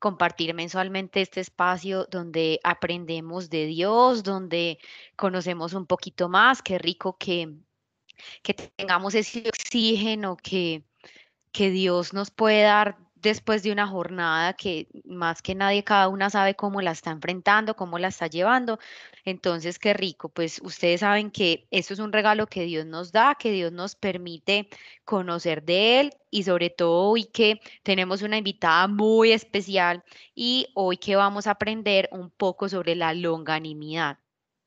compartir mensualmente este espacio donde aprendemos de Dios, donde conocemos un poquito más. Qué rico que, que tengamos ese oxígeno que, que Dios nos puede dar después de una jornada que más que nadie cada una sabe cómo la está enfrentando, cómo la está llevando. Entonces, qué rico. Pues ustedes saben que esto es un regalo que Dios nos da, que Dios nos permite conocer de Él y sobre todo hoy que tenemos una invitada muy especial y hoy que vamos a aprender un poco sobre la longanimidad.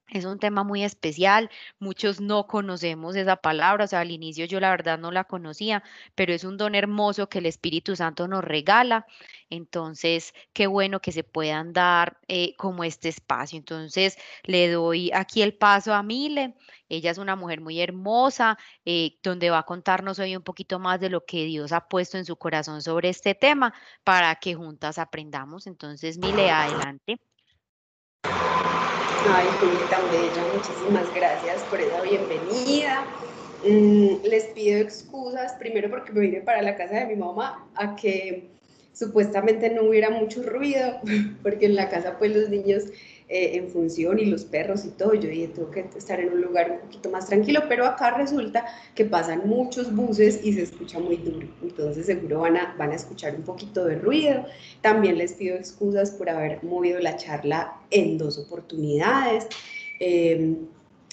Es un tema muy especial, muchos no conocemos esa palabra, o sea, al inicio yo la verdad no la conocía, pero es un don hermoso que el Espíritu Santo nos regala. Entonces, qué bueno que se puedan dar eh, como este espacio. Entonces, le doy aquí el paso a Mile. Ella es una mujer muy hermosa, eh, donde va a contarnos hoy un poquito más de lo que Dios ha puesto en su corazón sobre este tema para que juntas aprendamos. Entonces, Mile, adelante. Ay, Juli, tan bella, muchísimas gracias por esa bienvenida. Mm, les pido excusas, primero porque me vine para la casa de mi mamá a que supuestamente no hubiera mucho ruido, porque en la casa pues los niños eh, en función y los perros y todo. Yo dije, tengo que estar en un lugar un poquito más tranquilo, pero acá resulta que pasan muchos buses y se escucha muy duro. Entonces seguro van a, van a escuchar un poquito de ruido. También les pido excusas por haber movido la charla en dos oportunidades. Em,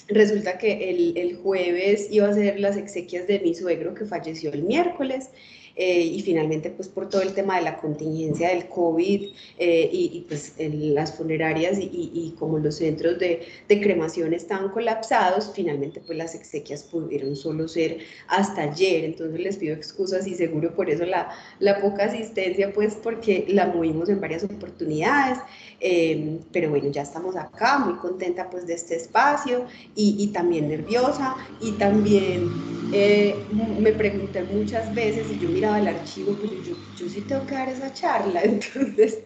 resulta que el, el, jueves iba a ser las exequias de mi suegro que falleció el miércoles eh, y finalmente pues por todo el tema de la contingencia del COVID eh, y, pues las funerarias y, y, como los centros de, de, cremación estaban colapsados, finalmente pues las exequias pudieron solo ser hasta ayer, entonces les pido excusas y seguro por eso la, la poca asistencia pues porque la movimos en varias oportunidades, eh, pero bueno ya estamos acá, muy contenta pues de este espacio y, y también nerviosa y también me pregunté muchas veces y yo mira al archivo, pero yo, yo sí tengo que dar esa charla, entonces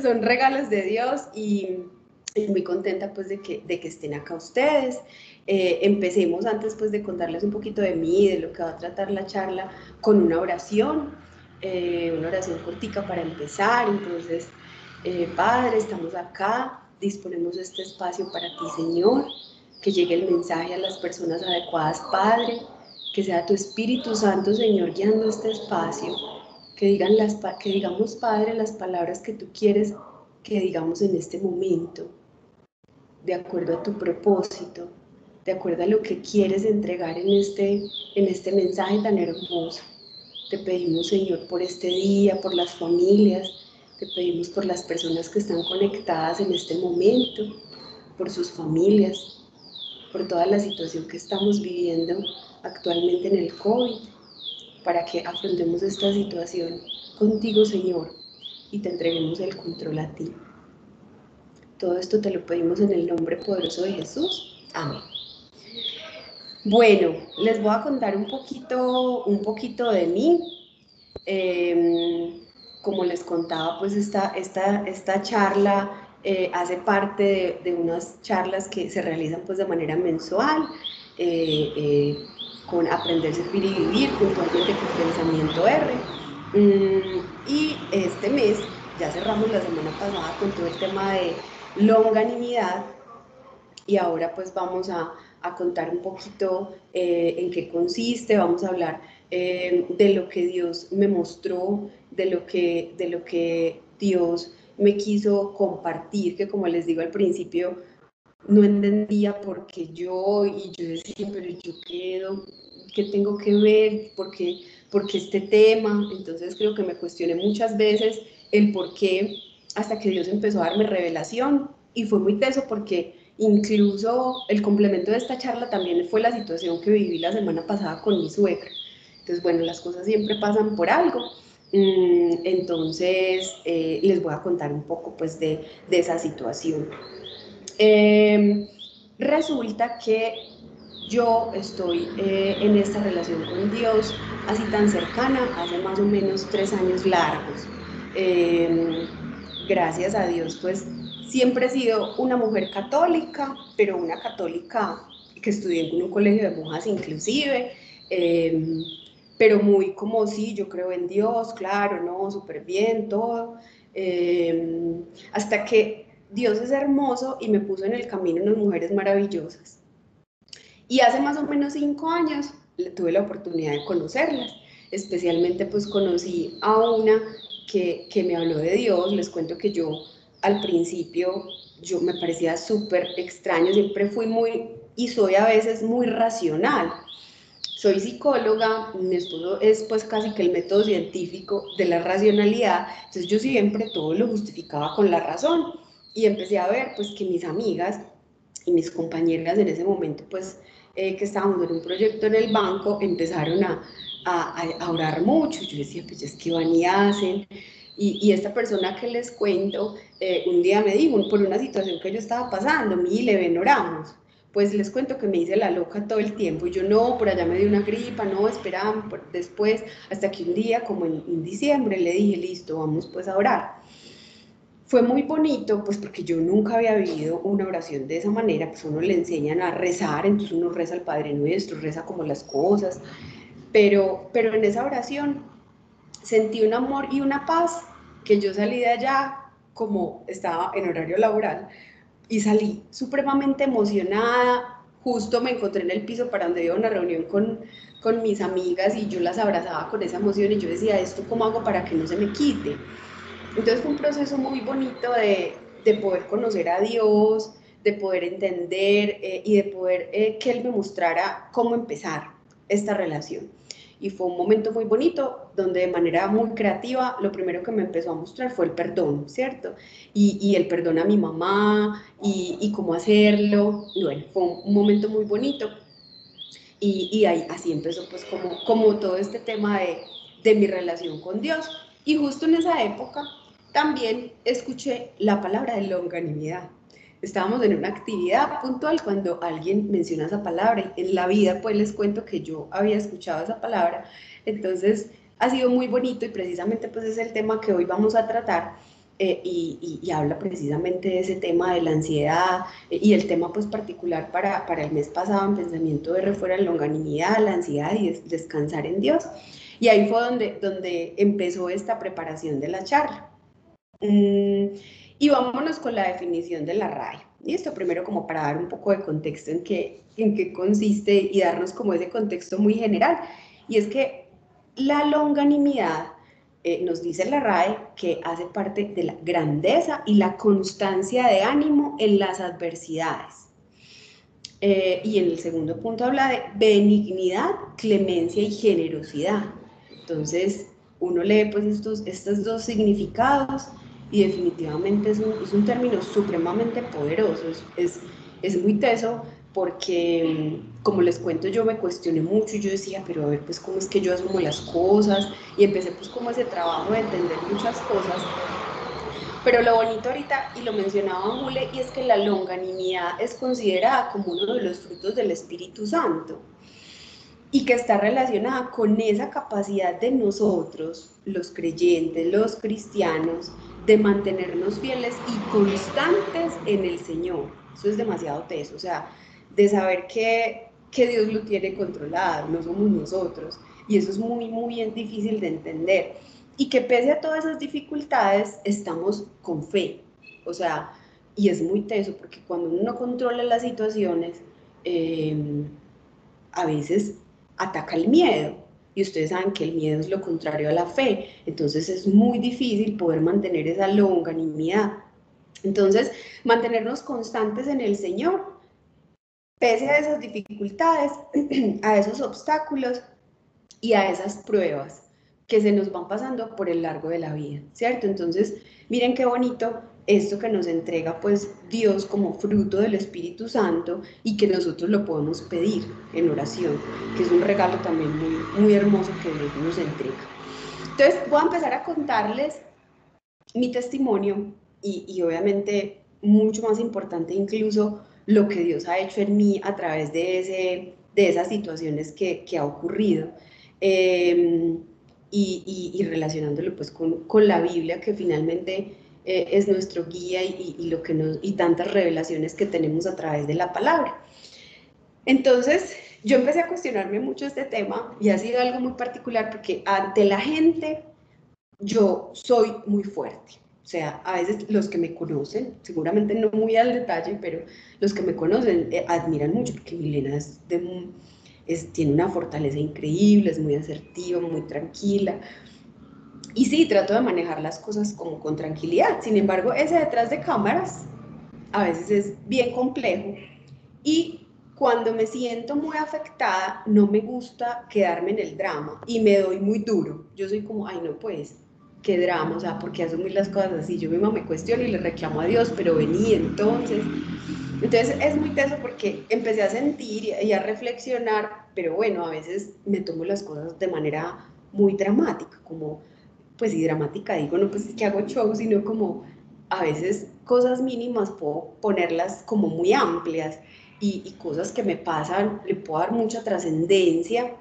son regalos de Dios y, muy contenta pues de que, de que estén acá ustedes. Eh, empecemos antes pues de contarles un poquito de mí, de lo que va a tratar la charla, con una oración, eh, una oración cortica para empezar. Entonces, eh, Padre, estamos acá, disponemos este espacio para ti, Señor, que llegue el mensaje a las personas adecuadas, Padre que sea tu Espíritu Santo, Señor, guiando este espacio, que, digan las, que digamos, Padre, las palabras que tú quieres que digamos en este momento, de acuerdo a tu propósito, de acuerdo a lo que quieres entregar en este, en este mensaje tan hermoso. Te pedimos, Señor, por este día, por las familias, te pedimos por las personas que están conectadas en este momento, por sus familias, por toda la situación que estamos viviendo actualmente en el COVID, para que afrontemos esta situación contigo, Señor, y te entreguemos el control a ti. Todo esto te lo pedimos en el nombre poderoso de Jesús. Amén. Bueno, les voy a contar un poquito, un poquito de mí. Em, como les contaba, pues esta, esta, esta charla eh, hace parte de, unas charlas que se realizan pues de manera mensual. Eh, eh, con Aprender, Servir y Vivir, puntualmente con Pensamiento R. Mm, y este mes, ya cerramos la semana pasada con todo el tema de longanimidad y ahora pues vamos a, a contar un poquito eh, en qué consiste, vamos a hablar eh, de lo que Dios me mostró, de lo que, de lo que Dios me quiso compartir, que como les digo al principio, no entendía por qué yo, y yo decía, pero yo quedo, ¿qué tengo que ver? ¿Por qué, este tema? Entonces creo que me cuestioné muchas veces el por qué, hasta que Dios empezó a darme revelación, y fue muy teso porque incluso el complemento de esta charla también fue la situación que viví la semana pasada con mi suegra. Entonces, bueno, las cosas siempre pasan por algo. Mm, entonces, eh, les voy a contar un poco pues de, de esa situación. Em, resulta que yo estoy eh, en esta relación con Dios así tan cercana hace más o menos tres años largos. Em, gracias a Dios, pues siempre he sido una mujer católica, pero una católica que estudié en un colegio de monjas inclusive. Em, pero muy como sí, yo creo en Dios, claro, no, súper bien, todo. Hasta que Dios es hermoso y me puso en el camino unas mujeres maravillosas. Y hace más o menos cinco años tuve la oportunidad de conocerlas. Especialmente pues conocí a una que, que me habló de Dios. Les cuento que yo al principio yo me parecía súper extraño, siempre fui muy y soy a veces muy racional. Soy psicóloga, mi esposo es pues casi que el método científico de la racionalidad, entonces yo siempre todo lo justificaba con la razón y empecé a ver pues que mis amigas y mis compañeras en ese momento pues eh, que estábamos en un proyecto en el banco empezaron a, a, a orar mucho, yo decía pues es que van y hacen, y, y, esta persona que les cuento, eh, un día me dijo, por una situación que yo estaba pasando, mi le ven, oramos pues les cuento que me hice la loca todo el tiempo. Y yo no, por allá me dio una gripa, no, esperaban después, hasta que un día, como en, diciembre, le dije, listo, vamos pues a orar. Fue muy bonito, pues porque yo nunca había vivido una oración de esa manera, pues uno le enseñan a rezar, entonces uno reza al Padre Nuestro, reza como las cosas, pero, pero en esa oración sentí un amor y una paz que yo salí de allá como estaba en horario laboral, y salí supremamente emocionada. Justo me encontré en el piso para donde iba una reunión con, con mis amigas y yo las abrazaba con esa emoción y yo decía, ¿esto cómo hago para que no se me quite? Entonces fue un proceso muy bonito de, de poder conocer a Dios, de poder entender eh, y de poder eh, que Él me mostrara cómo empezar esta relación y fue un momento muy bonito donde de manera muy creativa lo primero que me empezó a mostrar fue el perdón, ¿cierto? Y, y el perdón a mi mamá y, y, cómo hacerlo. Bueno, fue un momento muy bonito y, y ahí, así empezó pues como, como todo este tema de, de mi relación con Dios. Y justo en esa época también escuché la palabra de longanimidad estábamos en una actividad puntual cuando alguien menciona esa palabra en la vida pues les cuento que yo había escuchado esa palabra, entonces ha sido muy bonito y precisamente pues es el tema que hoy vamos a tratar eh, y, habla precisamente de ese tema de la ansiedad eh, y el tema pues particular para, para el mes pasado en pensamiento de refuera en longanimidad, la ansiedad y descansar en Dios. Y ahí fue donde, donde empezó esta preparación de la charla. Mm, y vámonos con la definición de la RAE. Y esto primero como para dar un poco de contexto en qué, en qué consiste y darnos como ese contexto muy general. Y es que la longanimidad eh, nos dice la RAE que hace parte de la grandeza y la constancia de ánimo en las adversidades. Eh, y en el segundo punto habla de benignidad, clemencia y generosidad. Entonces, uno lee pues estos, estos dos significados y definitivamente es un, es un término supremamente poderoso, es, es, muy teso porque, como les cuento, yo me cuestioné mucho y yo decía, pero a ver, pues cómo es que yo asumo las cosas y empecé pues como ese trabajo de entender muchas cosas. Pero lo bonito ahorita, y lo mencionaba Mule, y es que la longanimidad es considerada como uno de los frutos del Espíritu Santo y que está relacionada con esa capacidad de nosotros, los creyentes, los cristianos, de mantenernos fieles y constantes en el Señor. Eso es demasiado teso, o sea, de saber que, que Dios lo tiene controlado, no somos nosotros. Y eso es muy, muy difícil de entender. Y que pese a todas esas dificultades, estamos con fe. O sea, y es muy teso, porque cuando uno no controla las situaciones, eh, a veces ataca el miedo y ustedes saben que el miedo es lo contrario a la fe, entonces es muy difícil poder mantener esa longanimidad. Entonces, mantenernos constantes en el Señor, pese a esas dificultades, a esos obstáculos y a esas pruebas que se nos van pasando por el largo de la vida, ¿cierto? Entonces, miren qué bonito esto que nos entrega pues Dios como fruto del Espíritu Santo y que nosotros lo podemos pedir en oración, que es un regalo también muy, muy hermoso que Dios nos entrega. Entonces voy a empezar a contarles mi testimonio y, y obviamente mucho más importante incluso lo que Dios ha hecho en mí a través de, ese, de esas situaciones que, que ha ocurrido. Eh, y, y, y, relacionándolo pues con, con la Biblia que finalmente eh, es nuestro guía y, lo que nos, y tantas revelaciones que tenemos a través de la palabra. Entonces, yo empecé a cuestionarme mucho este tema y ha sido algo muy particular porque ante la gente yo soy muy fuerte. O sea, a veces los que me conocen, seguramente no muy al detalle, pero los que me conocen eh, admiran mucho porque Milena es, tiene una fortaleza increíble, es muy asertiva, muy tranquila. Y sí, trato de manejar las cosas como con tranquilidad. Sin embargo, ese detrás de cámaras a veces es bien complejo. Y cuando me siento muy afectada, no me gusta quedarme en el drama y me doy muy duro. Yo soy como, ay, no, pues, qué drama, o sea, ¿por qué asumir las cosas así? Yo misma me cuestiono y le reclamo a Dios, pero vení entonces. Entonces es muy teso porque empecé a sentir y a reflexionar, pero bueno, a veces me tomo las cosas de manera muy dramática, como, pues sí, dramática, digo, no pues es que hago show, sino como a veces cosas mínimas puedo ponerlas como muy amplias y, y cosas que me pasan le puedo dar mucha trascendencia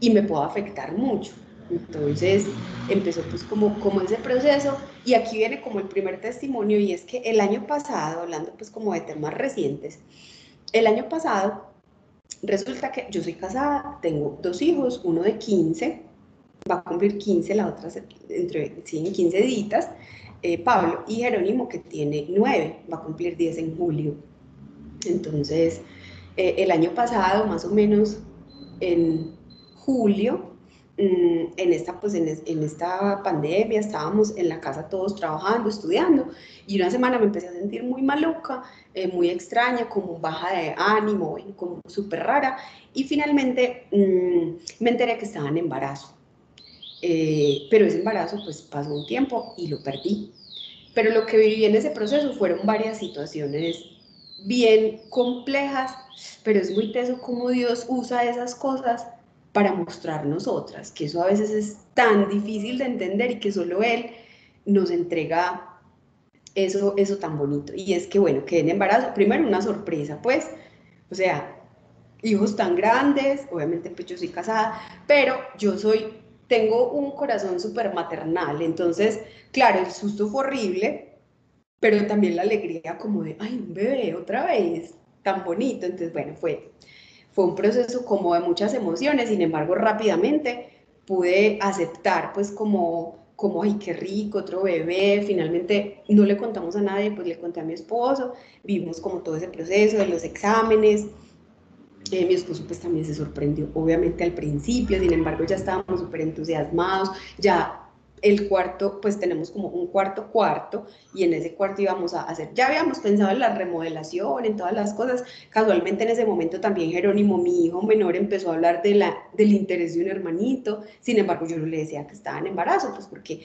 y me puedo afectar mucho. Entonces empezó pues como, como ese proceso y aquí viene como el primer testimonio y es que el año pasado, hablando pues como de temas recientes, el año pasado resulta que yo soy casada, tengo dos hijos, uno de 15, va a cumplir 15, la otra entre sí, 15 días, eh, Pablo, y Jerónimo que tiene 9, va a cumplir 10 en julio. Entonces, eh, el año pasado, más o menos en julio, Mm, en esta, pues en, esta pandemia estábamos en la casa todos trabajando, estudiando, y una semana me empecé a sentir muy maluca, eh, muy extraña, como baja de ánimo, como súper rara, y finalmente mm, me enteré que estaba en embarazo. Eh, pero ese embarazo pues pasó un tiempo y lo perdí. Pero lo que viví en ese proceso fueron varias situaciones bien complejas, pero es muy teso cómo Dios usa esas cosas para mostrarnos otras, que eso a veces es tan difícil de entender y que solo Él nos entrega eso, eso tan bonito. Y es que, bueno, que en embarazo, primero una sorpresa, pues, o sea, hijos tan grandes, obviamente pues yo soy casada, pero yo soy, tengo un corazón súper maternal, entonces, claro, el susto fue horrible, pero también la alegría como de, ay, un bebé otra vez, tan bonito, entonces, bueno, fue fue un proceso como de muchas emociones, sin embargo rápidamente pude aceptar pues como, como, ay, qué rico, otro bebé, finalmente no le contamos a nadie, pues le conté a mi esposo, vimos como todo ese proceso de los exámenes, eh, mi esposo pues también se sorprendió, obviamente al principio, sin embargo ya estábamos súper entusiasmados, ya el cuarto, pues tenemos como un cuarto cuarto y en ese cuarto íbamos a hacer, ya habíamos pensado en la remodelación, en todas las cosas, casualmente en ese momento también Jerónimo, mi hijo menor, empezó a hablar de la, del interés de un hermanito, sin embargo yo no le decía que estaba en embarazo, pues porque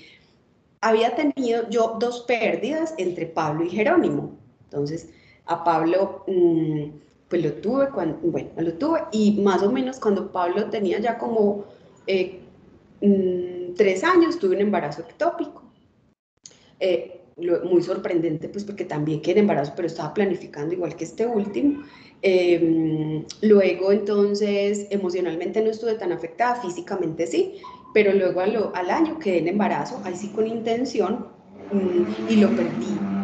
había tenido yo dos pérdidas entre Pablo y Jerónimo, entonces a Pablo... Mm, pues lo tuve cuando, bueno, lo tuve y más o menos cuando Pablo tenía ya como eh, mm, tres años tuve un embarazo ectópico. Eh, muy sorprendente, pues porque también quedé embarazo, pero estaba planificando igual que este último. Em, luego, entonces, emocionalmente no estuve tan afectada, físicamente sí, pero luego al, año quedé en embarazo, ahí sí con intención, mm, y lo perdí.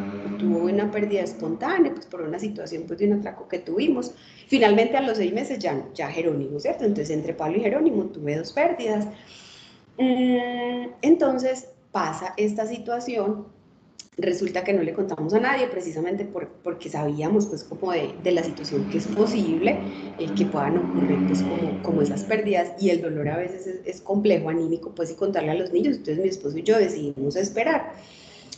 Tuvo una pérdida espontánea, pues por una situación pues, de un atraco que tuvimos. Finalmente, a los seis meses ya, ya Jerónimo, ¿cierto? Entonces, entre Pablo y Jerónimo tuve dos pérdidas. Mm, entonces pasa esta situación, resulta que no le contamos a nadie precisamente porque sabíamos pues como de, la situación que es posible, eh, que puedan ocurrir pues como, como esas pérdidas y el dolor a veces es, complejo, anímico pues y contarle a los niños, entonces mi esposo y yo decidimos esperar.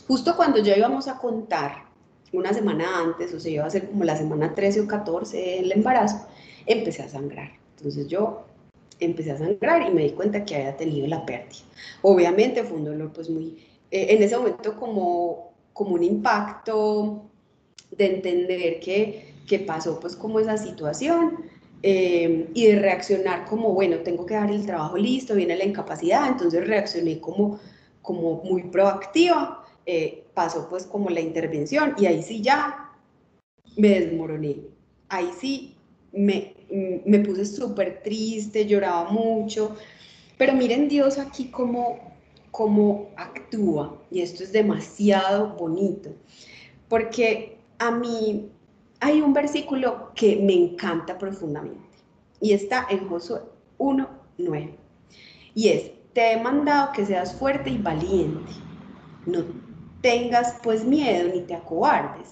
Justo cuando ya íbamos a contar, una semana antes, o sea, iba a ser como la semana 13 o 14 del embarazo, empecé a sangrar. Entonces yo empecé a sangrar y me di cuenta que había tenido la pérdida. Obviamente fue un dolor pues muy, eh, en ese momento como, como un impacto de entender que, que pasó pues como esa situación eh, y de reaccionar como, bueno, tengo que dar el trabajo listo, viene la incapacidad, entonces reaccioné como, como muy proactiva, eh, pasó pues como la intervención y ahí sí ya me desmoroné, ahí sí me, me puse súper triste, lloraba mucho, pero miren Dios aquí cómo, cómo actúa y esto es demasiado bonito, porque a mí hay un versículo que me encanta profundamente y está en Josué 1.9. Y es, te he mandado que seas fuerte y valiente. No tengas pues miedo ni te acobardes,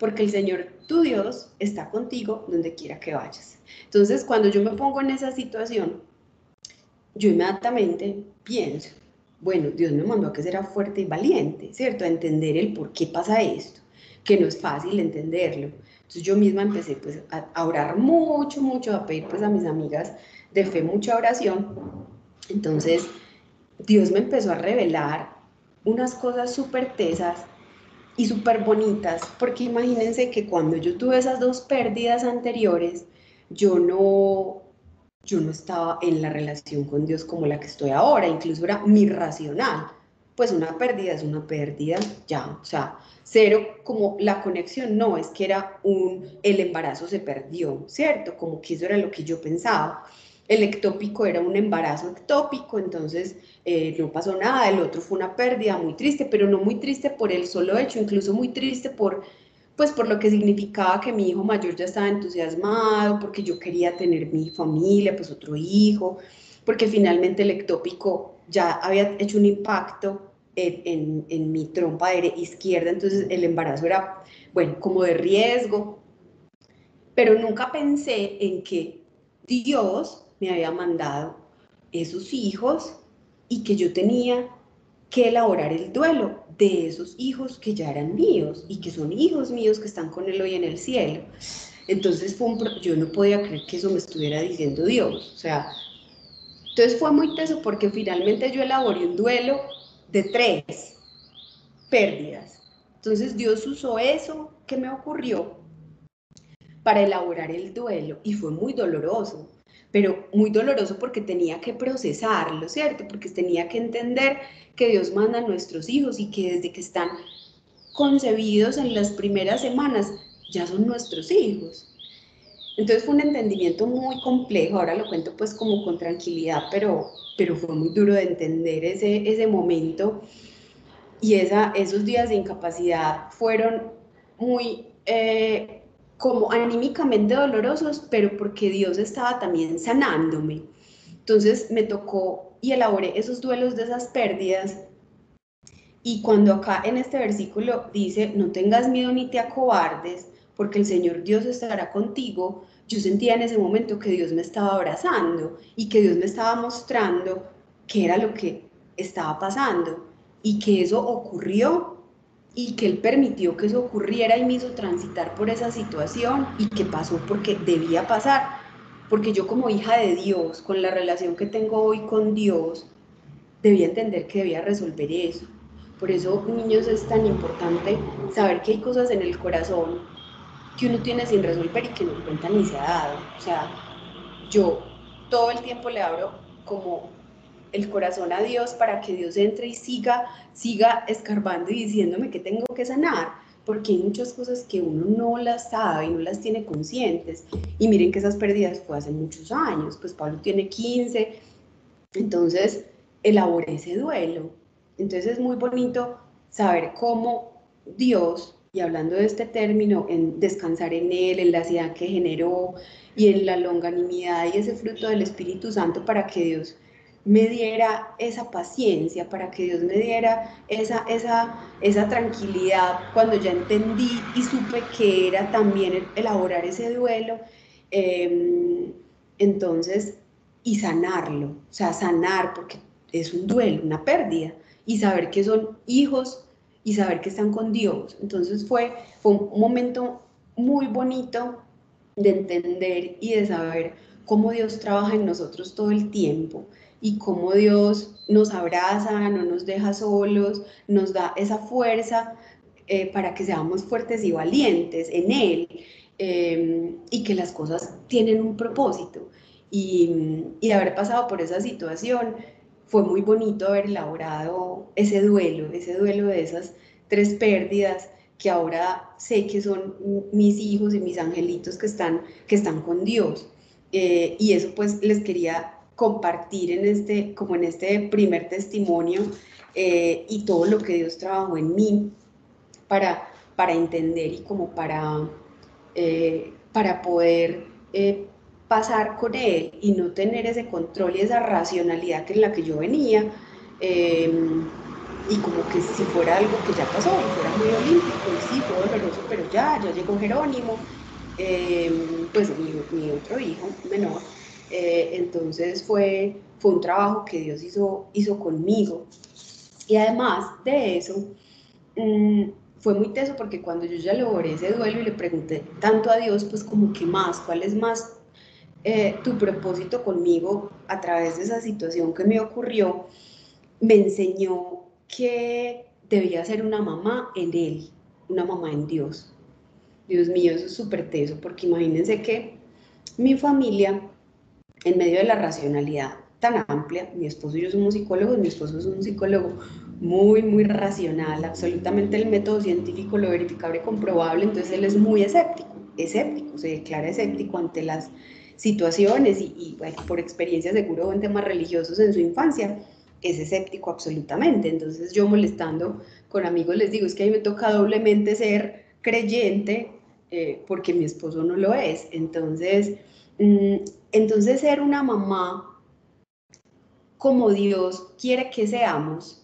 porque el Señor tu Dios está contigo donde quiera que vayas. Entonces, cuando yo me pongo en esa situación, yo inmediatamente pienso, bueno, Dios me mandó a que sea fuerte y valiente, ¿cierto? A entender el por qué pasa esto, que no es fácil entenderlo. Entonces yo misma empecé pues a, orar mucho, mucho, a pedir pues a mis amigas de fe mucha oración. Entonces Dios me empezó a revelar unas cosas súper tesas y súper bonitas, porque imagínense que cuando yo tuve esas dos pérdidas anteriores, yo no, yo no estaba en la relación con Dios como la que estoy ahora, incluso era mi racional. Pues una pérdida es una pérdida, ya, o sea, cero como la conexión, no, es que era un, el embarazo se perdió, ¿cierto? Como que eso era lo que yo pensaba. El ectópico era un embarazo ectópico, entonces eh, no pasó nada, el otro fue una pérdida muy triste, pero no muy triste por el solo hecho, incluso muy triste por, pues por lo que significaba que mi hijo mayor ya estaba entusiasmado, porque yo quería tener mi familia, pues otro hijo, porque finalmente el ectópico ya había hecho un impacto en, en, mi trompa izquierda, entonces el embarazo era, bueno, como de riesgo, pero nunca pensé en que Dios me había mandado esos hijos y que yo tenía que elaborar el duelo de esos hijos que ya eran míos y que son hijos míos que están con él hoy en el cielo. Entonces yo no podía creer que eso me estuviera diciendo Dios. O sea, entonces fue muy teso porque finalmente yo elaboré un duelo de tres pérdidas. Entonces Dios usó eso que me ocurrió para elaborar el duelo y fue muy doloroso, pero muy doloroso porque tenía que procesarlo, ¿cierto? Porque tenía que entender que Dios manda a nuestros hijos y que desde que están concebidos en las primeras semanas ya son nuestros hijos. Entonces fue un entendimiento muy complejo, ahora lo cuento pues como con tranquilidad, pero, pero fue muy duro de entender ese, ese momento y esa, esos días de incapacidad fueron muy eh, como anímicamente dolorosos, pero porque Dios estaba también sanándome. Entonces me tocó y elaboré esos duelos de esas pérdidas. Y cuando acá en este versículo dice, no tengas miedo ni te acobardes, porque el Señor Dios estará contigo, yo sentía en ese momento que Dios me estaba abrazando y que Dios me estaba mostrando qué era lo que estaba pasando y que eso ocurrió y que Él permitió que eso ocurriera y me hizo transitar por esa situación y que pasó porque debía pasar. Porque yo como hija de Dios, con la relación que tengo hoy con Dios, debía entender que debía resolver eso. Por eso, niños, es tan importante saber que hay cosas en el corazón que uno tiene sin resolver y que no cuenta ni se ha dado. O sea, yo todo el tiempo le abro como el corazón a Dios para que Dios entre y siga, siga escarbando y diciéndome que tengo que sanar, porque hay muchas cosas que uno no las sabe y no las tiene conscientes. Y miren que esas pérdidas fue hace muchos años, pues Pablo tiene 15, entonces elaboré ese duelo. Entonces es muy bonito saber cómo Dios y hablando de este término, en descansar en Él, en la ansiedad que generó y en la longanimidad y ese fruto del Espíritu Santo para que Dios me diera esa paciencia, para que Dios me diera esa, esa, esa tranquilidad cuando ya entendí y supe que era también elaborar ese duelo. Em, entonces, y sanarlo, o sea, sanar, porque es un duelo, una pérdida, y saber que son hijos y saber que están con Dios. Entonces fue, fue un momento muy bonito de entender y de saber cómo Dios trabaja en nosotros todo el tiempo y cómo Dios nos abraza, no nos deja solos, nos da esa fuerza eh, para que seamos fuertes y valientes en Él eh, y que las cosas tienen un propósito. Y, y haber pasado por esa situación, fue muy bonito haber elaborado ese duelo, ese duelo de esas tres pérdidas que ahora sé que son mis hijos y mis angelitos que están, que están con Dios. Eh, y eso pues les quería compartir en este, como en este primer testimonio eh, y todo lo que Dios trabajó en mí para, para entender y como para, eh, para poder pasar con él y no tener ese control y esa racionalidad que en la que yo venía, em, y como que si fuera algo que ya pasó fuera muy olímpico, y sí, fue doloroso, pero ya, ya llegó Jerónimo, em, pues mi, otro hijo menor, eh, entonces fue, fue un trabajo que Dios hizo, hizo conmigo. Y además de eso, mm, fue muy teso porque cuando yo ya logré ese duelo y le pregunté tanto a Dios, pues como que más, cuál es más eh, tu propósito conmigo a través de esa situación que me ocurrió, me enseñó que debía ser una mamá en Él, una mamá en Dios. Dios mío, eso es súper teso, porque imagínense que mi familia, en medio de la racionalidad tan amplia, mi esposo y yo somos psicólogos, mi esposo es un psicólogo muy, muy racional, absolutamente el método científico, lo verificable, comprobable, entonces él es muy escéptico, escéptico, se declara escéptico ante las situaciones y, por experiencia seguro en temas religiosos en su infancia, es escéptico absolutamente. Entonces yo molestando con amigos les digo, es que a mí me toca doblemente ser creyente eh, porque mi esposo no lo es. Entonces, mm, entonces ser una mamá como Dios quiere que seamos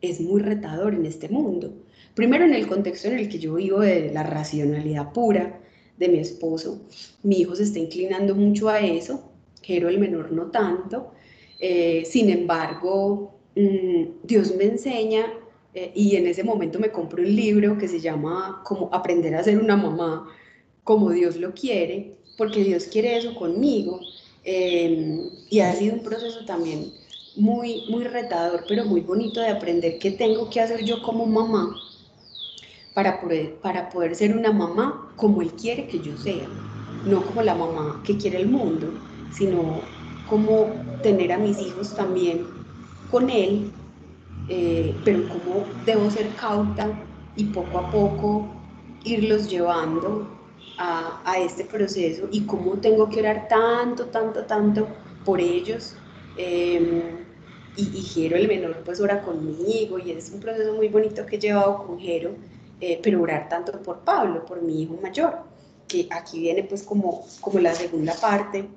es muy retador en este mundo. Primero en el contexto en el que yo vivo de la racionalidad pura, de mi esposo. Mi hijo se está inclinando mucho a eso, Jero el menor no tanto. Eh, sin embargo, mm, Dios me enseña eh, y en ese momento me compro un libro que se llama como Aprender a ser una mamá como Dios lo quiere, porque Dios quiere eso conmigo. Em, y ha sido un proceso también muy, muy retador, pero muy bonito de aprender qué tengo que hacer yo como mamá para poder, para poder ser una mamá como Él quiere que yo sea, no como la mamá que quiere el mundo, sino como tener a mis hijos también con Él, eh, pero como debo ser cauta y poco a poco irlos llevando a, a, este proceso y cómo tengo que orar tanto, tanto, tanto por ellos. Eh, y, y Jero el menor pues ora conmigo y es un proceso muy bonito que he llevado con Jero eh, pero orar tanto por Pablo, por mi hijo mayor, que aquí viene pues como, como la segunda parte,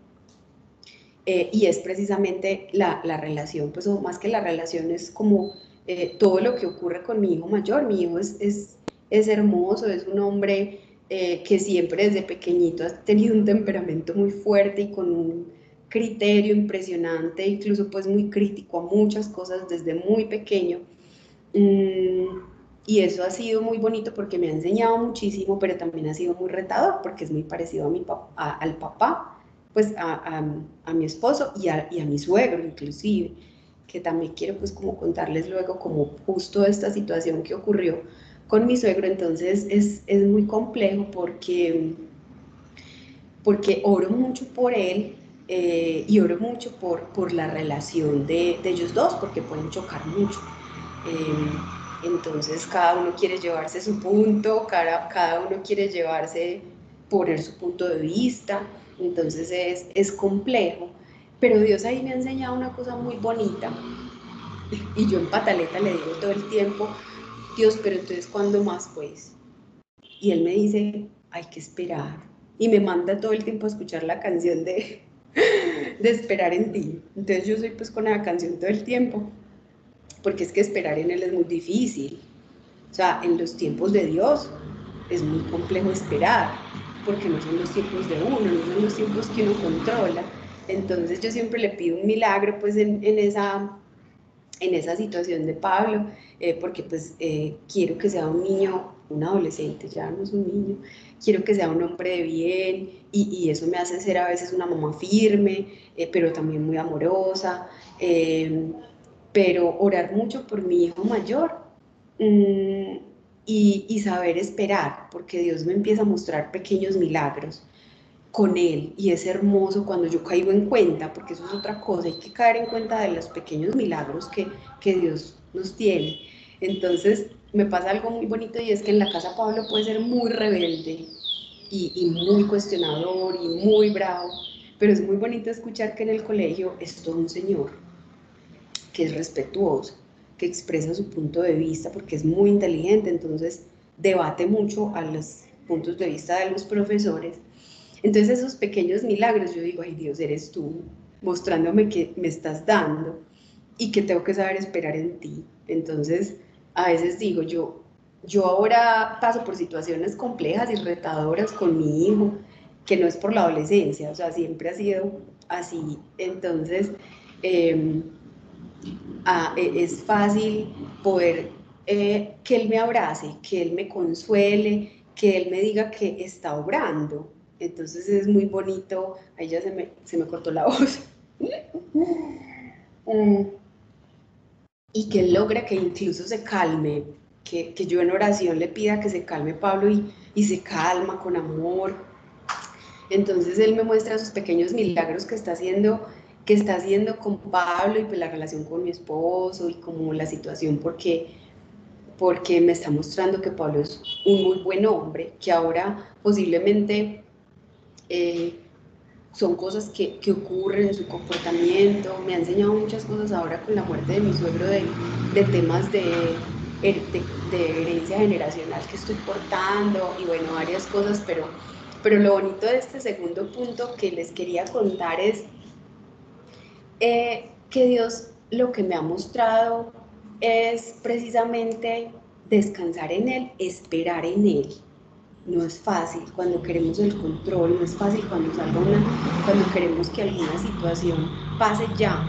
eh, y es precisamente la, la, relación, pues más que la relación es como eh, todo lo que ocurre con mi hijo mayor, mi hijo es, es, es hermoso, es un hombre que siempre desde pequeñito ha tenido un temperamento muy fuerte y con un criterio impresionante, incluso pues muy crítico a muchas cosas desde muy pequeño. Mm, y eso ha sido muy bonito porque me ha enseñado muchísimo, pero también ha sido muy retador porque es muy parecido a mi al papá, pues a, a, mi esposo y a, y a, mi suegro inclusive, que también quiero pues como contarles luego como justo esta situación que ocurrió con mi suegro, entonces es, es muy complejo porque, porque oro mucho por él eh, y oro mucho por, por la relación de, de, ellos dos porque pueden chocar mucho. Eh, entonces cada uno quiere llevarse su punto, cada, cada uno quiere llevarse, poner su punto de vista, entonces es, es complejo. Pero Dios ahí me ha enseñado una cosa muy bonita y yo en pataleta le digo todo el tiempo, Dios, pero entonces ¿cuándo más pues? Y él me dice, hay que esperar. Y me manda todo el tiempo a escuchar la canción de, de esperar en ti. Entonces yo soy pues con la canción todo el tiempo porque es que esperar en Él es muy difícil. O sea, en los tiempos de Dios es muy complejo esperar, porque no son los tiempos de uno, no son los tiempos que uno controla. Entonces yo siempre le pido un milagro pues en, en esa, en esa situación de Pablo, eh, porque pues eh, quiero que sea un niño, un adolescente, ya no es un niño, quiero que sea un hombre de bien y, y eso me hace ser a veces una mamá firme, eh, pero también muy amorosa pero orar mucho por mi hijo mayor mm, y, saber esperar, porque Dios me empieza a mostrar pequeños milagros con Él y es hermoso cuando yo caigo en cuenta, porque eso es otra cosa, hay que caer en cuenta de los pequeños milagros que, que Dios nos tiene. Entonces me pasa algo muy bonito y es que en la casa Pablo puede ser muy rebelde y, y muy cuestionador y muy bravo, pero es muy bonito escuchar que en el colegio es todo un señor que es respetuoso, que expresa su punto de vista porque es muy inteligente, entonces debate mucho a los puntos de vista de los profesores. Entonces esos pequeños milagros, yo digo, ay Dios, eres tú, mostrándome que me estás dando y que tengo que saber esperar en ti. Entonces, a veces digo, yo, yo ahora paso por situaciones complejas y retadoras con mi hijo, que no es por la adolescencia, o sea, siempre ha sido así. Entonces, em, e, es fácil poder eh, que él me abrace, que él me consuele, que él me diga que está obrando. Entonces es muy bonito, ahí ya se me, se me cortó la voz. Y que logra que incluso se calme, que, que, yo en oración le pida que se calme Pablo y, y se calma con amor. Entonces él me muestra esos pequeños milagros que está haciendo que está haciendo con Pablo y pues la relación con mi esposo y como la situación porque porque me está mostrando que Pablo es un muy buen hombre, que ahora posiblemente eh, son cosas que, que, ocurren en su comportamiento, me ha enseñado muchas cosas ahora con la muerte de mi suegro de, de temas de, de, herencia generacional que estoy portando y bueno, varias cosas, pero, pero lo bonito de este segundo punto que les quería contar es eh, que Dios lo que me ha mostrado es precisamente descansar en Él, esperar en Él. No es fácil cuando queremos el control, no es fácil cuando salga una, cuando queremos que alguna situación pase ya,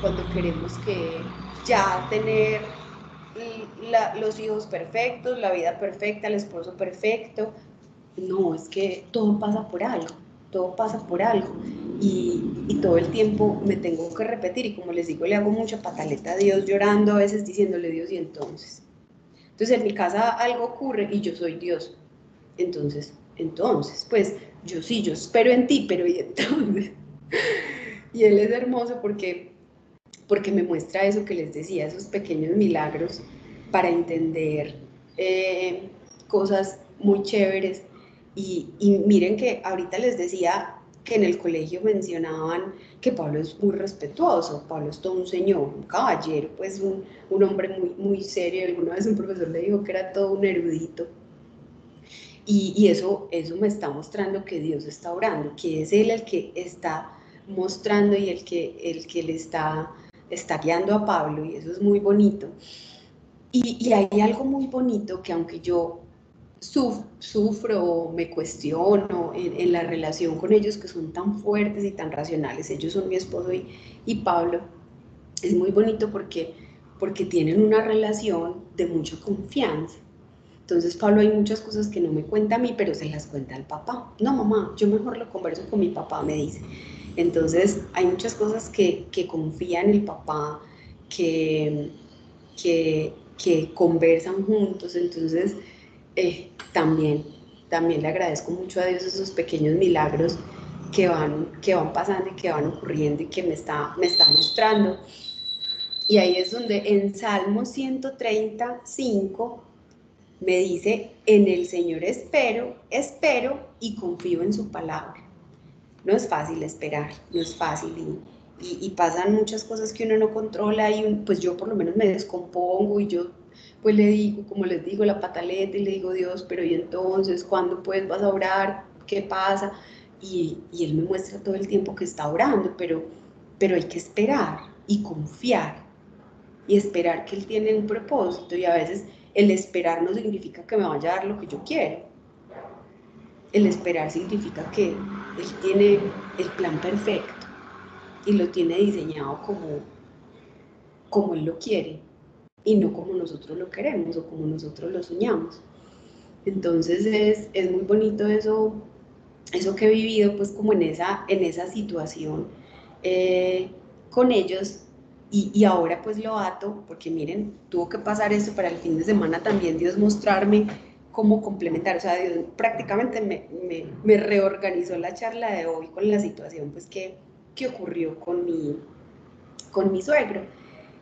cuando queremos que ya tener los hijos perfectos, la vida perfecta, el esposo perfecto. No, es que todo pasa por algo, todo pasa por algo. Y, y, todo el tiempo me tengo que repetir y como les digo, le hago mucha pataleta a Dios llorando a veces diciéndole Dios y entonces. Entonces en mi casa algo ocurre y yo soy Dios. Entonces, entonces, pues yo sí, yo espero en ti, pero y entonces. y Él es hermoso porque, porque me muestra eso que les decía, esos pequeños milagros para entender eh, cosas muy chéveres. Y, miren que ahorita les decía que en el colegio mencionaban que Pablo es muy respetuoso, Pablo es todo un señor, un caballero, pues un, un hombre muy, muy serio. Alguna vez un profesor le dijo que era todo un erudito. Y, eso, eso me está mostrando que Dios está orando, que es Él el que está mostrando y el que, el que le está, está guiando a Pablo, y eso es muy bonito. Y, y hay algo muy bonito que aunque yo sufro o me cuestiono en, la relación con ellos que son tan fuertes y tan racionales. Ellos son mi esposo y, y Pablo. Es muy bonito porque, porque tienen una relación de mucha confianza. Entonces Pablo hay muchas cosas que no me cuenta a mí, pero se las cuenta al papá. No, mamá, yo mejor lo converso con mi papá, me dice. Entonces hay muchas cosas que, que confía en el papá, que, que, conversan juntos. Entonces eh, también, también le agradezco mucho a Dios esos pequeños milagros que van, que van pasando y que van ocurriendo y que me está, me está mostrando. Y ahí es donde en Salmo 135 me dice, en el Señor espero, espero y confío en su palabra. No es fácil esperar, no es fácil y, y, pasan muchas cosas que uno no controla y pues yo por lo menos me descompongo y yo pues le digo, como les digo, la pataleta y le digo, Dios, pero ¿y entonces cuándo pues vas a orar? ¿Qué pasa? Y, y, Él me muestra todo el tiempo que está orando, pero, pero hay que esperar y confiar y esperar que Él tiene un propósito y a veces el esperar no significa que me vaya a dar lo que yo quiero. El esperar significa que Él tiene el plan perfecto y lo tiene diseñado como, como Él lo quiere y no como nosotros lo queremos o como nosotros lo soñamos. Entonces es, es muy bonito eso, eso que he vivido pues como en esa, en esa situación eh, con ellos y, ahora pues lo ato porque miren, tuvo que pasar esto para el fin de semana también Dios mostrarme cómo complementar, o sea, Dios prácticamente me, me, reorganizó la charla de hoy con la situación pues que, que ocurrió con mi, con mi suegro.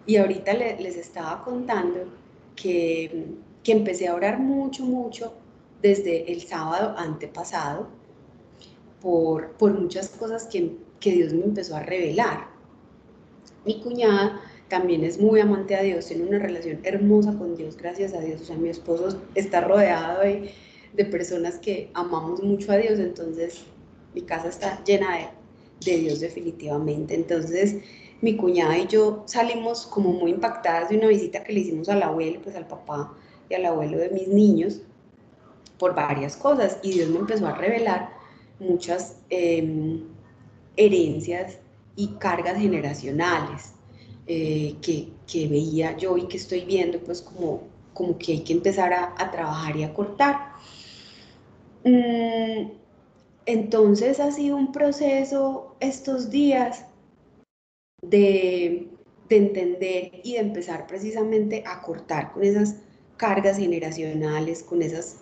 Y ahorita les estaba contando que, que empecé a orar mucho, mucho desde el sábado antepasado por, por muchas cosas que, que Dios me empezó a revelar. Mi cuñada también es muy amante a Dios, tiene una relación hermosa con Dios, gracias a Dios. O sea, mi esposo está rodeado de, de personas que amamos mucho a Dios, entonces mi casa está llena de, Dios definitivamente. Entonces, mi cuñada y yo salimos como muy impactadas de una visita que le hicimos al abuelo, pues al papá y al abuelo de mis niños, por varias cosas. Y Dios me empezó a revelar muchas em, herencias y cargas generacionales eh, que, que, veía yo y que estoy viendo, pues como, como que hay que empezar a, a trabajar y a cortar. Mm, entonces ha sido un proceso estos días de, entender y de empezar precisamente a cortar con esas cargas generacionales, con esas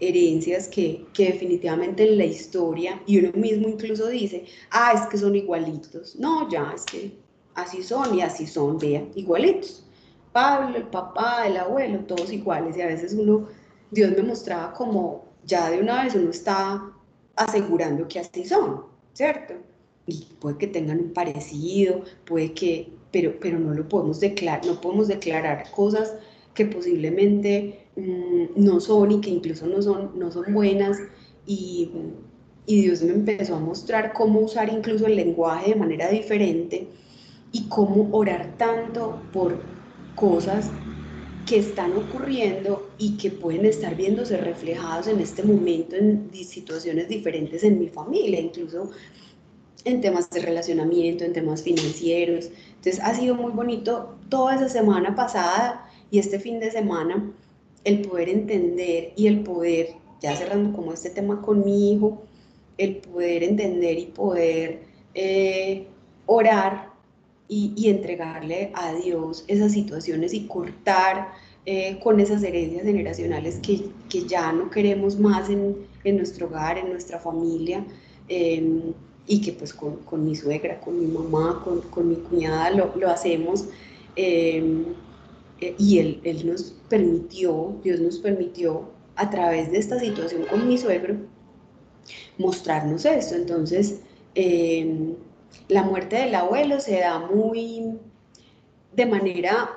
herencias que, que, definitivamente en la historia, y uno mismo incluso dice, ah, es que son igualitos. No, ya, es que así son y así son, vean, igualitos. Pablo, el papá, el abuelo, todos iguales. Y a veces uno, Dios me mostraba como ya de una vez uno está asegurando que así son, ¿cierto? y puede que tengan un parecido, puede que, pero, pero no lo podemos declarar, no podemos declarar cosas que posiblemente mm, no son y que incluso no son, no son buenas y, y Dios me empezó a mostrar cómo usar incluso el lenguaje de manera diferente y cómo orar tanto por cosas que están ocurriendo y que pueden estar viéndose reflejados en este momento en situaciones diferentes en mi familia, incluso en temas de relacionamiento, en temas financieros. Entonces ha sido muy bonito toda esa semana pasada y este fin de semana el poder entender y el poder, ya cerrando como este tema con mi hijo, el poder entender y poder eh, orar y, entregarle a Dios esas situaciones y cortar eh, con esas herencias generacionales que, que, ya no queremos más en, en nuestro hogar, en nuestra familia. Em, y que pues con, con, mi suegra, con mi mamá, con, con mi cuñada lo, lo hacemos. Em, y él, él, nos permitió, Dios nos permitió a través de esta situación con mi suegro mostrarnos esto. Entonces, em, la muerte del abuelo se da muy de manera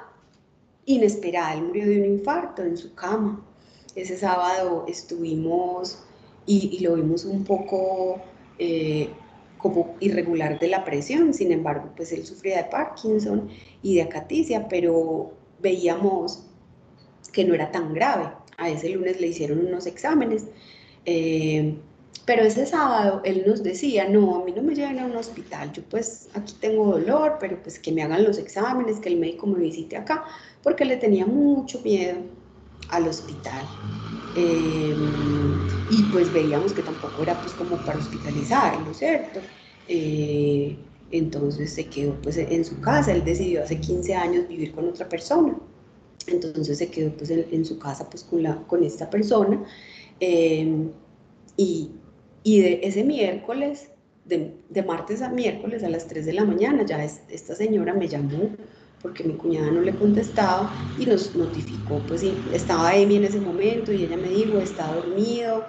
inesperada. Él murió de un infarto en su cama. Ese sábado estuvimos y, y lo vimos un poco eh, como irregular de la presión, sin embargo, pues él sufría de Parkinson y de acaticia, pero veíamos que no era tan grave. A ese lunes le hicieron unos exámenes, eh, pero ese sábado él nos decía, no, a mí no me lleven a un hospital, yo pues aquí tengo dolor, pero pues que me hagan los exámenes, que el médico me visite acá, porque le tenía mucho miedo al hospital. Eh, y pues veíamos que tampoco era pues como para hospitalizarlo, ¿cierto? Eh, entonces se quedó pues en su casa, él decidió hace 15 años vivir con otra persona, entonces se quedó pues en, su casa pues con, la, con esta persona. Eh, y, y, de ese miércoles, de, de, martes a miércoles a las 3 de la mañana, ya esta señora me llamó porque mi cuñada no le contestaba y nos notificó, pues sí, estaba Emi en ese momento y ella me dijo, está dormido,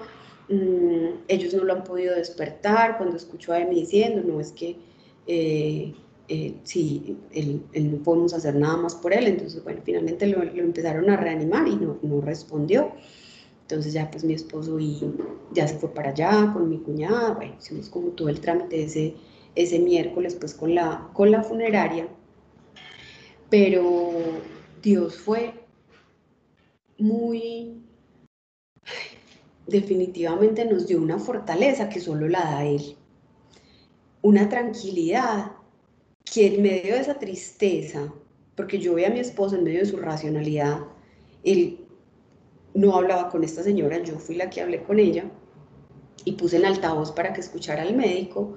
mm, ellos no lo han podido despertar, cuando escuchó a Emi diciendo, no es que eh, eh, sí, él, no podemos hacer nada más por él, entonces bueno, finalmente lo, empezaron a reanimar y no, no, respondió. Entonces ya pues mi esposo y ya se fue para allá con mi cuñada, bueno, hicimos como todo el trámite ese, ese miércoles pues con la, con la funeraria. Pero Dios fue muy, definitivamente nos dio una fortaleza que solo la da Él, una tranquilidad que en medio de esa tristeza, porque yo veía a mi esposo en medio de su racionalidad, él no hablaba con esta señora, yo fui la que hablé con ella y puse en altavoz para que escuchara al médico.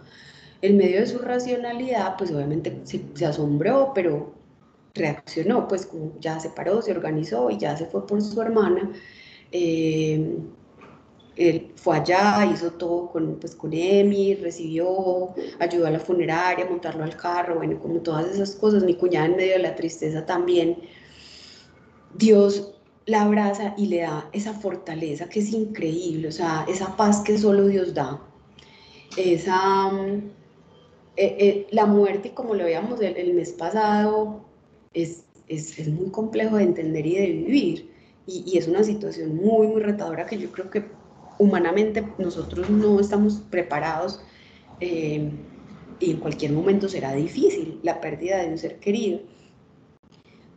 En medio de su racionalidad, pues obviamente se, se asombró, pero reaccionó, pues ya se paró, se organizó y ya se fue por su hermana. Eh, él fue allá, hizo todo con, pues, con Emi, recibió, ayudó a la funeraria, montarlo al carro, bueno, como todas esas cosas. Mi cuñada en medio de la tristeza también. Dios la abraza y le da esa fortaleza que es increíble, o sea, esa paz que solo Dios da. Esa, eh, eh, la muerte, como lo veíamos el, el mes pasado, es, es, es, muy complejo de entender y de vivir. Y, y, es una situación muy, muy retadora que yo creo que humanamente nosotros no estamos preparados eh, y en cualquier momento será difícil la pérdida de un ser querido.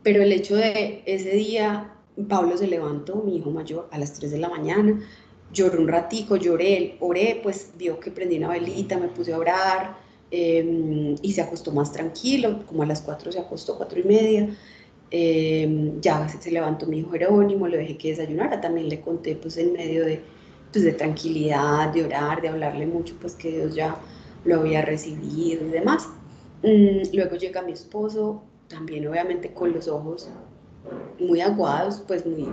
Pero el hecho de ese día, Pablo se levantó, mi hijo mayor, a las 3 de la mañana, lloró un ratico, lloré, oré, pues vio que prendí una velita, me puse a orar em, y se acostó más tranquilo, como a las 4 se acostó, 4 y media. Em, ya se, levantó mi hijo Jerónimo, le dejé que desayunara, también le conté pues en medio de, pues, de tranquilidad, de orar, de hablarle mucho, pues que Dios ya lo había recibido y demás. Mm, luego llega mi esposo, también obviamente con los ojos muy aguados, pues muy,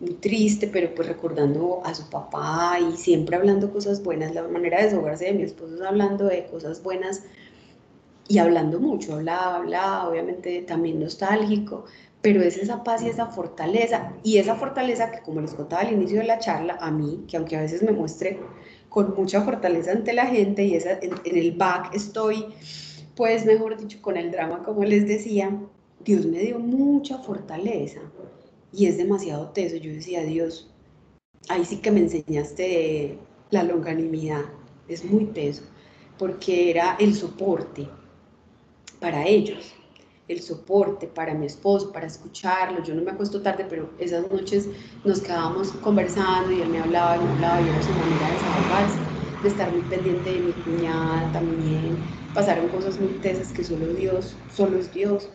muy triste, pero pues recordando a su papá y siempre hablando cosas buenas. La manera de desahogarse de mi esposo es hablando de cosas buenas y hablando mucho, hablaba, hablaba, obviamente también nostálgico, pero es esa paz y esa fortaleza, y esa fortaleza que como les contaba al inicio de la charla, a mí, que aunque a veces me muestre con mucha fortaleza ante la gente y esa, en, el back estoy, pues mejor dicho, con el drama, como les decía, Dios me dio mucha fortaleza y es demasiado teso. Yo decía, Dios, ahí sí que me enseñaste la longanimidad, es muy teso, porque era el soporte para ellos el soporte para mi esposo, para escucharlo. Yo no me acuesto tarde, pero esas noches nos quedábamos conversando y él me hablaba y me hablaba y era su manera de desahogarse, de estar muy pendiente de mi cuñada también. Pasaron cosas muy tesas que solo Dios, solo es Dios.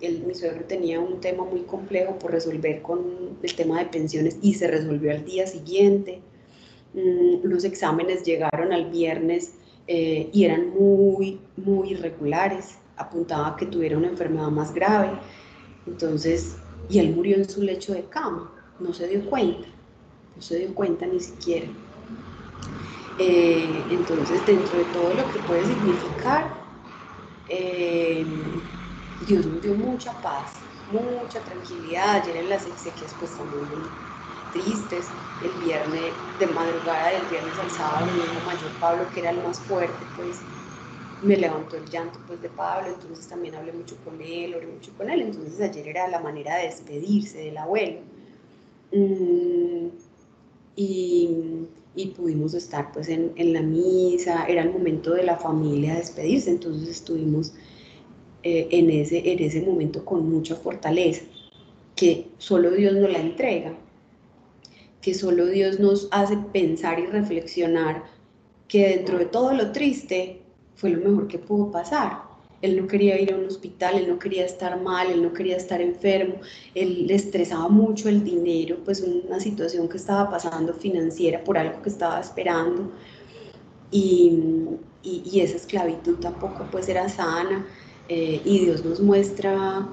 Él, mi suegro tenía un tema muy complejo por resolver con el tema de pensiones y se resolvió al día siguiente. Mm, los exámenes llegaron al viernes eh, y eran muy, muy irregulares apuntaba que tuviera una enfermedad más grave. Entonces, y él murió en su lecho de cama, no se dio cuenta, no se dio cuenta ni siquiera. Eh, entonces, dentro de todo lo que puede significar, eh, Dios nos dio mucha paz, mucha tranquilidad. Ayer en las exequias pues también tristes. El viernes, de madrugada del viernes al sábado, mi hijo mayor Pablo, que era el más fuerte, pues me levantó el llanto pues de Pablo, entonces también hablé mucho con él, oré mucho con él, entonces ayer era la manera de despedirse del abuelo. Mm, y, y, pudimos estar pues en, en, la misa, era el momento de la familia despedirse, entonces estuvimos eh, en, ese, en ese momento con mucha fortaleza, que solo Dios nos la entrega, que solo Dios nos hace pensar y reflexionar que dentro de todo lo triste fue lo mejor que pudo pasar. Él no quería ir a un hospital, él no quería estar mal, él no quería estar enfermo, él le estresaba mucho el dinero, pues una situación que estaba pasando financiera por algo que estaba esperando. Y, y, esa esclavitud tampoco pues era sana. Eh, y Dios nos muestra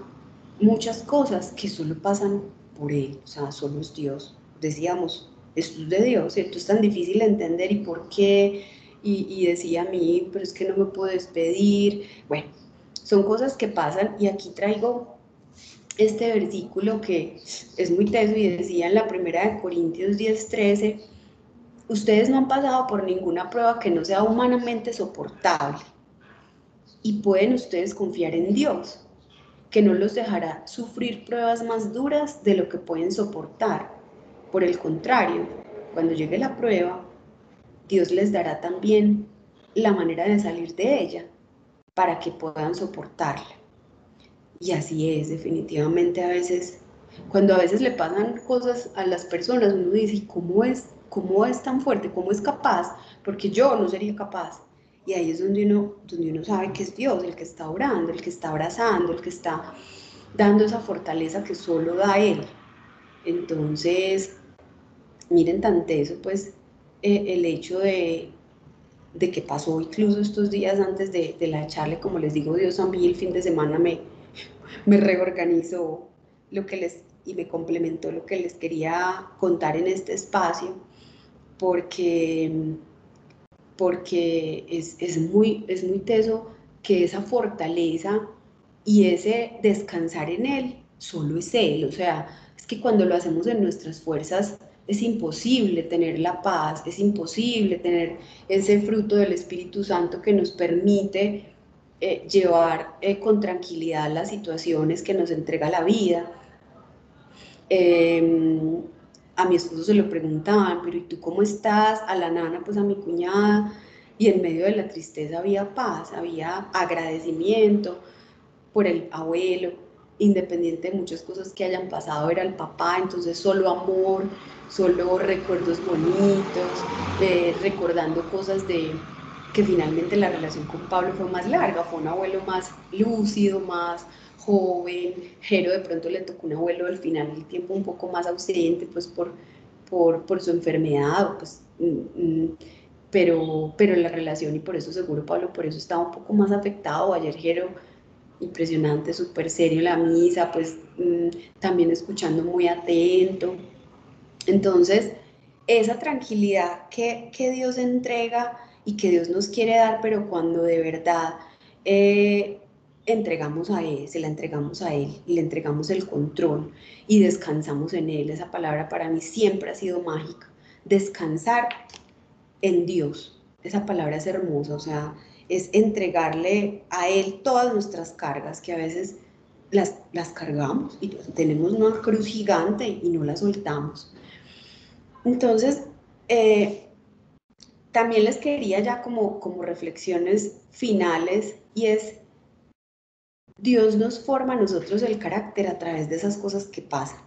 muchas cosas que solo pasan por Él, o sea, solo es Dios. Decíamos, esto es de Dios, ¿cierto? Es tan difícil de entender y por qué y, decía a mí, pero es que no me puedo despedir. Bueno, son cosas que pasan y aquí traigo este versículo que es muy teso y decía en la primera de Corintios 10:13, ustedes no han pasado por ninguna prueba que no sea humanamente soportable y pueden ustedes confiar en Dios, que no los dejará sufrir pruebas más duras de lo que pueden soportar. Por el contrario, cuando llegue la prueba, Dios les dará también la manera de salir de ella para que puedan soportarla. Y así es, definitivamente a veces, cuando a veces le pasan cosas a las personas, uno dice, ¿cómo es, cómo es tan fuerte? ¿Cómo es capaz? Porque yo no sería capaz. Y ahí es donde uno, donde uno sabe que es Dios el que está orando, el que está abrazando, el que está dando esa fortaleza que solo da Él. Entonces, miren tan eso, pues eh, el hecho de, de, que pasó incluso estos días antes de, de, la charla, como les digo, Dios a mí el fin de semana me, me reorganizó lo que les, y me complementó lo que les quería contar en este espacio, porque, porque es, es, muy, es muy teso que esa fortaleza y ese descansar en Él solo es Él, o sea, es que cuando lo hacemos en nuestras fuerzas, es imposible tener la paz, es imposible tener ese fruto del Espíritu Santo que nos permite eh, llevar eh, con tranquilidad las situaciones que nos entrega la vida. Em, a mi esposo se lo preguntaban, pero ¿y tú cómo estás? A la nana, pues a mi cuñada. Y en medio de la tristeza había paz, había agradecimiento por el abuelo, independiente de muchas cosas que hayan pasado, era el papá, entonces solo amor, solo recuerdos bonitos, eh, recordando cosas de que finalmente la relación con Pablo fue más larga, fue un abuelo más lúcido, más joven, Jero de pronto le tocó un abuelo al final del tiempo un poco más ausente, pues por, por, por su enfermedad, pues, mm, mm, pero, pero la relación y por eso seguro Pablo por eso estaba un poco más afectado, ayer Jero impresionante, súper serio la misa, pues mm, también escuchando muy atento. Entonces, esa tranquilidad que, que, Dios entrega y que Dios nos quiere dar, pero cuando de verdad eh, entregamos a Él, se la entregamos a Él y le entregamos el control y descansamos en Él, esa palabra para mí siempre ha sido mágica. Descansar en Dios, esa palabra es hermosa, o sea, es entregarle a Él todas nuestras cargas, que a veces las, las cargamos y tenemos una cruz gigante y no la soltamos. Entonces, eh, también les quería ya como, como reflexiones finales y es, Dios nos forma a nosotros el carácter a través de esas cosas que pasan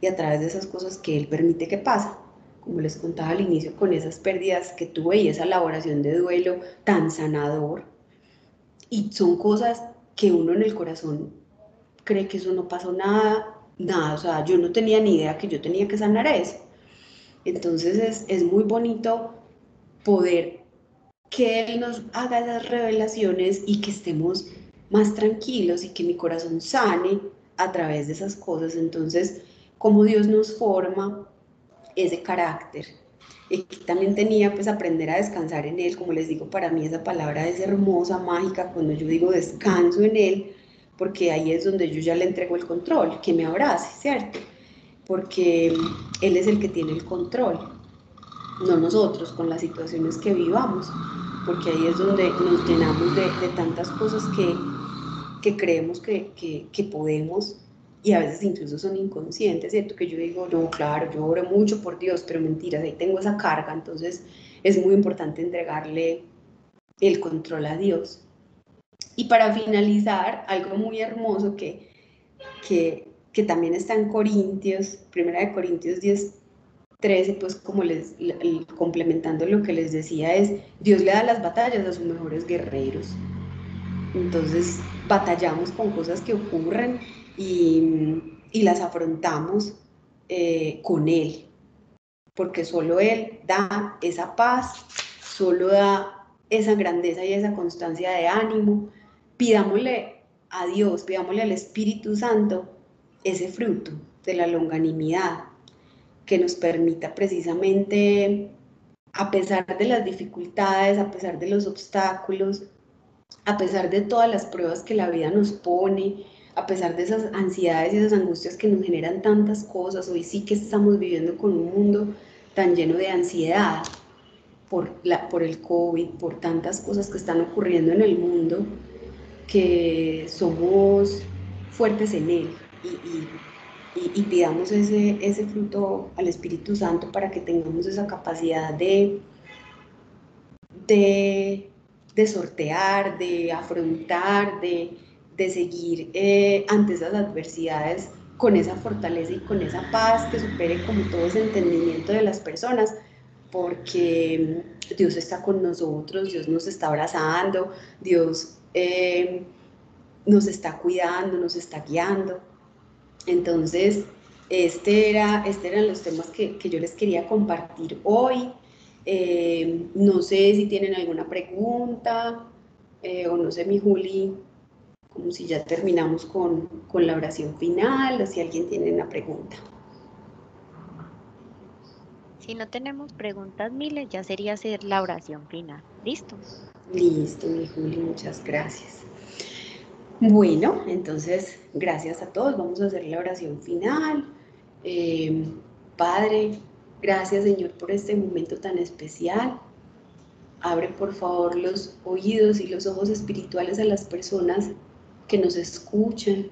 y a través de esas cosas que Él permite que pasen como les contaba al inicio, con esas pérdidas que tuve y esa elaboración de duelo tan sanador. Y son cosas que uno en el corazón cree que eso no pasó nada, nada, o sea, yo no tenía ni idea que yo tenía que sanar eso. Entonces es, es muy bonito poder que Él nos haga esas revelaciones y que estemos más tranquilos y que mi corazón sane a través de esas cosas. Entonces, como Dios nos forma, ese carácter. Y también tenía pues aprender a descansar en él, como les digo, para mí esa palabra es hermosa, mágica, cuando yo digo descanso en él, porque ahí es donde yo ya le entrego el control, que me abrace, ¿cierto? Porque él es el que tiene el control, no nosotros con las situaciones que vivamos, porque ahí es donde nos llenamos de, de tantas cosas que, que creemos que, que, que podemos y a veces incluso son inconscientes, ¿cierto? Que yo digo, no, claro, yo oro mucho por Dios, pero mentiras, ahí tengo esa carga, entonces es muy importante entregarle el control a Dios. Y para finalizar, algo muy hermoso que, que, que también está en Corintios, primera de Corintios 10, 13, pues como les, complementando lo que les decía es, Dios le da las batallas a sus mejores guerreros. Entonces batallamos con cosas que ocurren y, las afrontamos eh, con Él, porque solo Él da esa paz, solo da esa grandeza y esa constancia de ánimo. Pidámosle a Dios, pidámosle al Espíritu Santo ese fruto de la longanimidad que nos permita precisamente, a pesar de las dificultades, a pesar de los obstáculos, a pesar de todas las pruebas que la vida nos pone, a pesar de esas ansiedades y esas angustias que nos generan tantas cosas, hoy sí que estamos viviendo con un mundo tan lleno de ansiedad por, la, por el COVID, por tantas cosas que están ocurriendo en el mundo, que somos fuertes en él. Y, y, pidamos ese, ese fruto al Espíritu Santo para que tengamos esa capacidad de, de, de sortear, de afrontar, de de seguir eh, ante esas adversidades con esa fortaleza y con esa paz que supere como todo ese entendimiento de las personas, porque Dios está con nosotros, Dios nos está abrazando, Dios eh, nos está cuidando, nos está guiando. Entonces, este, era, este eran los temas que, que yo les quería compartir hoy. Eh, no sé si tienen alguna pregunta o no sé, mi Juli, como si ya terminamos con, con la oración final o si alguien tiene una pregunta. Si no tenemos preguntas, Mile, ya sería hacer la oración final. ¿Listo? Listo, mi Juli, muchas gracias. Bueno, entonces, gracias a todos. Vamos a hacer la oración final. Eh, Padre, gracias Señor por este momento tan especial. Abre por favor los oídos y los ojos espirituales a las personas que nos escuchen,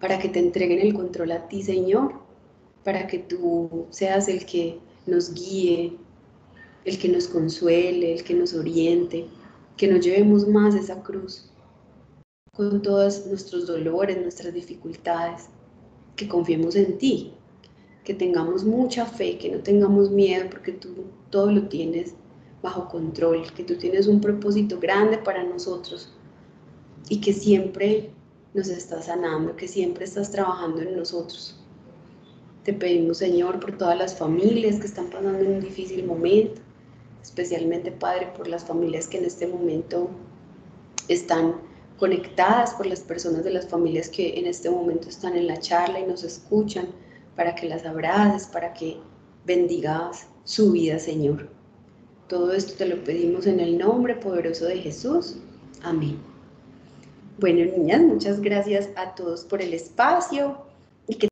para que te entreguen el control a ti, Señor, para que tú seas el que nos guíe, el que nos consuele, el que nos oriente, que nos llevemos más esa cruz con todos nuestros dolores, nuestras dificultades, que confiemos en ti, que tengamos mucha fe, que no tengamos miedo porque tú todo lo tienes bajo control, que tú tienes un propósito grande para nosotros y que siempre nos estás sanando, que siempre estás trabajando en nosotros. Te pedimos, Señor, por todas las familias que están pasando en un difícil momento, especialmente, Padre, por las familias que en este momento están conectadas, por las personas de las familias que en este momento están en la charla y nos escuchan, para que las abraces, para que bendigas su vida, Señor. Todo esto te lo pedimos en el nombre poderoso de Jesús. Amén. Bueno, niñas, muchas gracias a todos por el espacio.